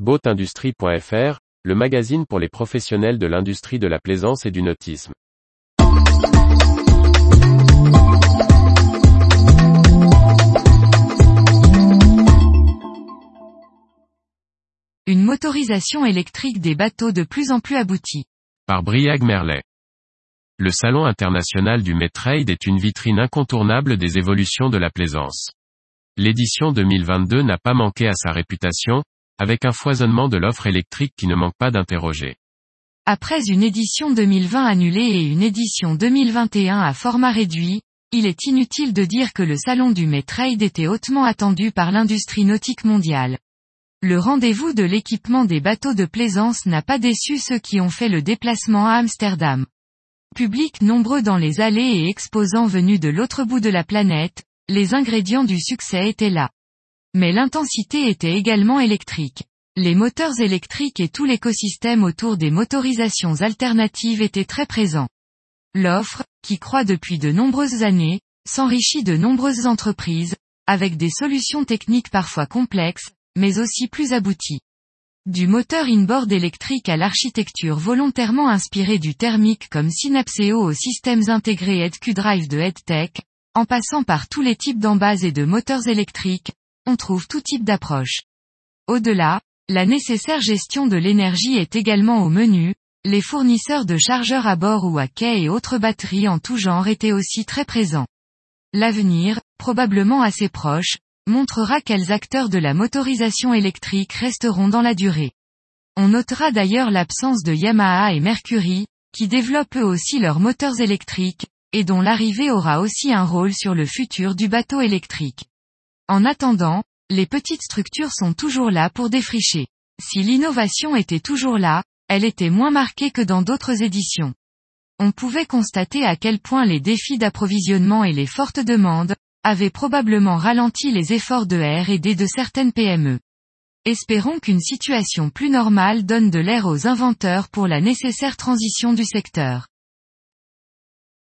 Boatindustrie.fr, le magazine pour les professionnels de l'industrie de la plaisance et du nautisme. Une motorisation électrique des bateaux de plus en plus aboutie. Par Briag Merlet. Le Salon international du Metrade est une vitrine incontournable des évolutions de la plaisance. L'édition 2022 n'a pas manqué à sa réputation, avec un foisonnement de l'offre électrique qui ne manque pas d'interroger. Après une édition 2020 annulée et une édition 2021 à format réduit, il est inutile de dire que le salon du Metrade était hautement attendu par l'industrie nautique mondiale. Le rendez-vous de l'équipement des bateaux de plaisance n'a pas déçu ceux qui ont fait le déplacement à Amsterdam. Public nombreux dans les allées et exposants venus de l'autre bout de la planète, les ingrédients du succès étaient là. Mais l'intensité était également électrique. Les moteurs électriques et tout l'écosystème autour des motorisations alternatives étaient très présents. L'offre, qui croît depuis de nombreuses années, s'enrichit de nombreuses entreprises, avec des solutions techniques parfois complexes, mais aussi plus abouties. Du moteur inboard électrique à l'architecture volontairement inspirée du thermique comme Synapseo aux systèmes intégrés EdQ-Drive de EdTech, en passant par tous les types d'embase et de moteurs électriques, on trouve tout type d'approche. Au-delà, la nécessaire gestion de l'énergie est également au menu, les fournisseurs de chargeurs à bord ou à quai et autres batteries en tout genre étaient aussi très présents. L'avenir, probablement assez proche, montrera quels acteurs de la motorisation électrique resteront dans la durée. On notera d'ailleurs l'absence de Yamaha et Mercury, qui développent eux aussi leurs moteurs électriques, et dont l'arrivée aura aussi un rôle sur le futur du bateau électrique. En attendant, les petites structures sont toujours là pour défricher. Si l'innovation était toujours là, elle était moins marquée que dans d'autres éditions. On pouvait constater à quel point les défis d'approvisionnement et les fortes demandes, avaient probablement ralenti les efforts de R&D de certaines PME. Espérons qu'une situation plus normale donne de l'air aux inventeurs pour la nécessaire transition du secteur.